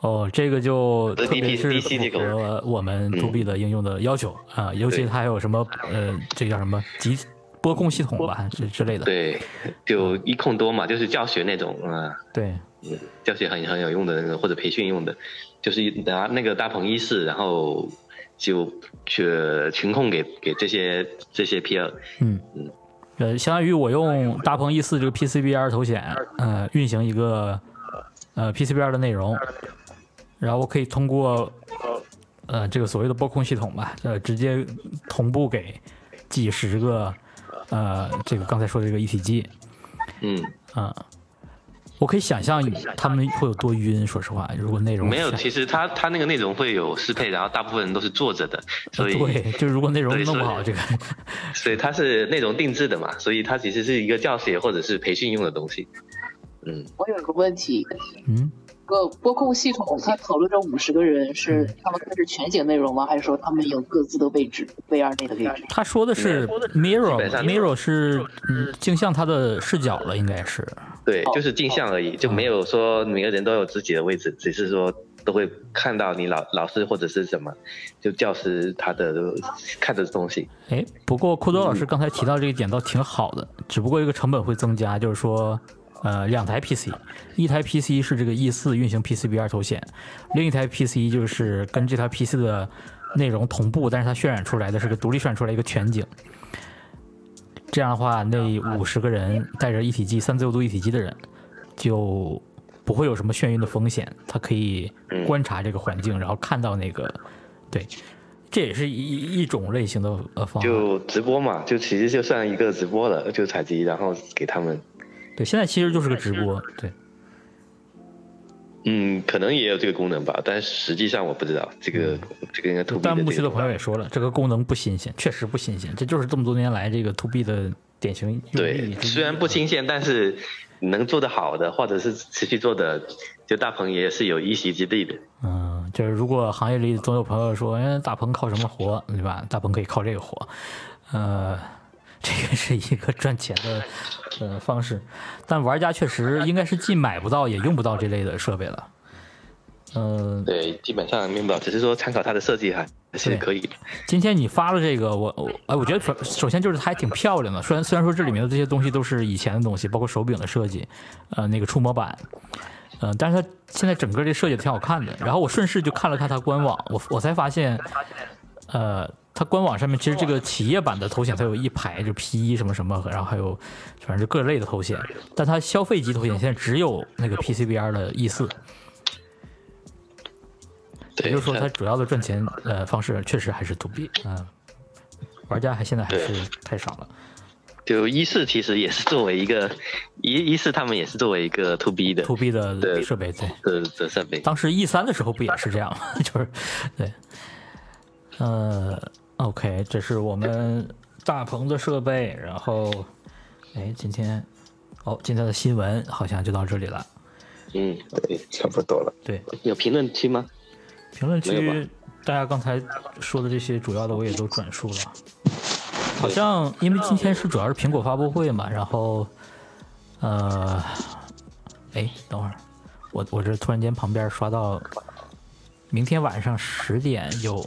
哦，这个就这特别是符合我们 To B 的应用的要求啊，尤其它还有什么呃，这叫什么集播控系统吧，之之类的。对，就一控多嘛，就是教学那种啊，对。嗯教学很很有用的那个或者培训用的，就是拿那个大鹏一四，然后就去群控给给这些这些 P 二，嗯。嗯呃，相当于我用大鹏 E 四这个 PCBR 头显，呃，运行一个呃 PCBR 的内容，然后我可以通过呃这个所谓的播控系统吧，呃，直接同步给几十个呃这个刚才说的这个一体机，嗯，啊、我可以想象他们会有多晕。说实话，如果内容没有，其实他他那个内容会有适配，然后大部分人都是坐着的，所以对，就如果内容弄不好，这个 所以它是内容定制的嘛，所以它其实是一个教学或者是培训用的东西。嗯，我有一个问题，嗯，个播控系统，它讨论这五十个人是他们看的是全景内容吗？还是说他们有各自的位置，VR 内的位置？他说的是基本 mirror 上 mirror 是嗯镜像他的视角了，应该是。对，就是镜像而已，就没有说每个人都有自己的位置，只是说都会看到你老老师或者是什么，就教师他的看的东西。哎，不过库多老师刚才提到这一点倒挺好的，只不过一个成本会增加，就是说，呃，两台 PC，一台 PC 是这个 E 四运行 PCBR 头显，另一台 PC 就是跟这台 PC 的内容同步，但是它渲染出来的是个独立渲染出来一个全景。这样的话，那五十个人带着一体机三自由度一体机的人，就不会有什么眩晕的风险，他可以嗯观察这个环境，然后看到那个，对，这也是一一种类型的呃方案。就直播嘛，就其实就算一个直播了，就采集，然后给他们。对，现在其实就是个直播，对，嗯，可能也有这个功能吧，但是实际上我不知道这个这个应该 to B 弹幕区的朋友也说了，这个功能不新鲜，确实不新鲜，这就是这么多年来这个 to B 的典型用对虽然不新鲜，但是能做得好的或者是持续做的，就大鹏也是有一席之地的。嗯，就是如果行业里总有朋友说，哎，大鹏靠什么活，对吧？大鹏可以靠这个活，呃，这个是一个赚钱的呃方式，但玩家确实应该是既买不到也用不到这类的设备了。嗯、对，基本上用不到，只是说参考它的设计还还是可以的。今天你发了这个，我我哎，我觉得首首先就是它还挺漂亮的。虽然虽然说这里面的这些东西都是以前的东西，包括手柄的设计，呃，那个触摸板，嗯，但是它现在整个这设计挺好看的。然后我顺势就看了看它官网，我我才发现，呃，它官网上面其实这个企业版的头显它有一排，就 P 一什么什么，然后还有反正就各类的头显，但它消费级头显现在只有那个 PCBR 的 E 四。也就是说，它它主要的赚钱呃方式确实还是 to B，嗯、玩家还现在还是太少了。就 E 四其实也是作为一个一一四，他们也是作为一个 to B 的 to B 的设备，对，的的设备。当时 E 三的时候不也是这样吗？就是对，呃，OK，这是我们大棚的设备，然后，哎，今天，哦，今天的新闻好像就到这里了。嗯，对，差不多了。对，有评论区吗？评论区大家刚才说的这些主要的我也都转述了。好像因为今天是主要是苹果发布会嘛，然后，呃，哎，等会儿，我我这突然间旁边刷到，明天晚上十点有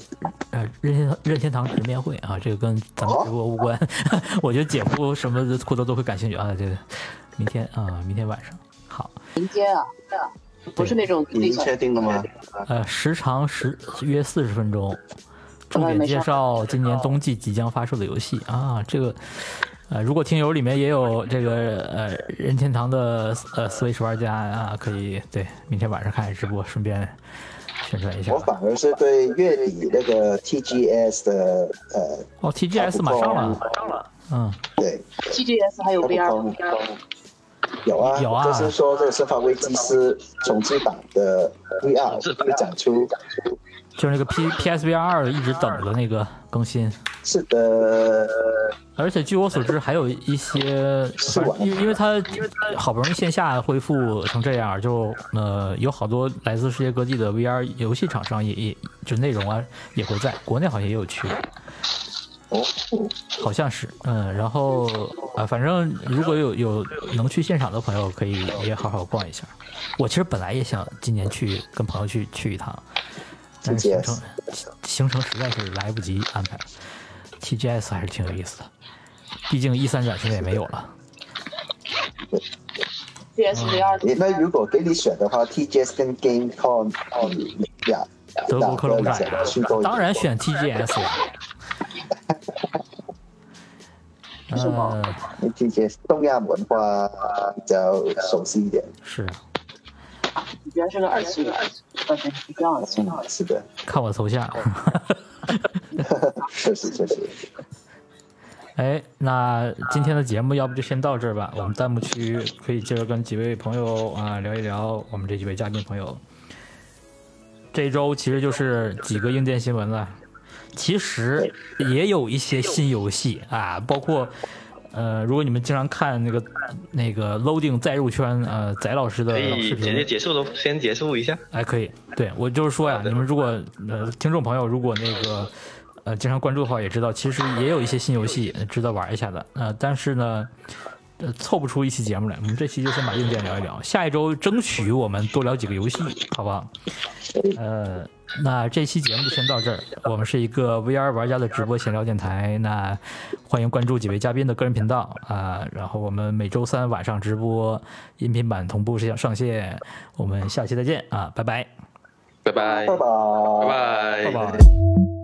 呃任天堂任天堂直面会啊，这个跟咱们直播无关，我觉得姐夫什么的库德都会感兴趣啊，这个明天啊，明天晚上。好，明天啊，不是那种已经确定的吗？呃，时长十约四十分钟，重点介绍今年冬季即将发售的游戏啊。这个，呃，如果听友里面也有这个呃任天堂的呃 Switch 玩家啊，可以对明天晚上看直播，顺便宣传一下。我。反而是对月底那个 TGS 的呃，哦，TGS 马上了，马上了，嗯，对，TGS 还有 VR 吗？有啊，有啊。就是说这个《生化危机四》重置版的 VR 会展出，就是那个 P PSVR 二一直等着那个更新。是的，而且据我所知，还有一些，是因为因为它因为它好不容易线下恢复成这样，就呃有好多来自世界各地的 VR 游戏厂商也也就内容啊也会在国内好像也有去，哦，好像是嗯，然后啊、反正如果有有能去现场的朋友，可以也好好逛一下。我其实本来也想今年去跟朋友去去一趟，但是行程行程实在是来不及安排。TGS 还是挺有意思的，毕竟一三展现在也没有了。？PSVR 你那如果给你选的话，TGS 跟 GameCon 德国科隆当然选 TGS 呀。什么呃，因为 TGS 东亚文化比较熟悉一点，是 原来是个二次元，呃，对，是这样的。嗯，是的，看我头像。确实确实，哎，那今天的节目要不就先到这儿吧。我们弹幕区可以接着跟几位朋友啊聊一聊我们这几位嘉宾朋友。这一周其实就是几个硬件新闻了，其实也有一些新游戏啊，包括呃，如果你们经常看那个那个 Loading 再入圈呃翟老师的可以视直接，结束了，先结束一下。哎，可以，对我就是说呀，你们如果呃听众朋友如果那个呃经常关注的话，也知道其实也有一些新游戏呃值得玩一下的，呃，但是呢。呃，凑不出一期节目来，我们这期就先把硬件聊一聊，下一周争取我们多聊几个游戏，好不好？呃，那这期节目就先到这儿。我们是一个 VR 玩家的直播闲聊电台，那欢迎关注几位嘉宾的个人频道啊、然后我们每周三晚上直播，音频版同步上上线。我们下期再见啊，拜拜，拜拜，拜拜，拜拜，拜拜。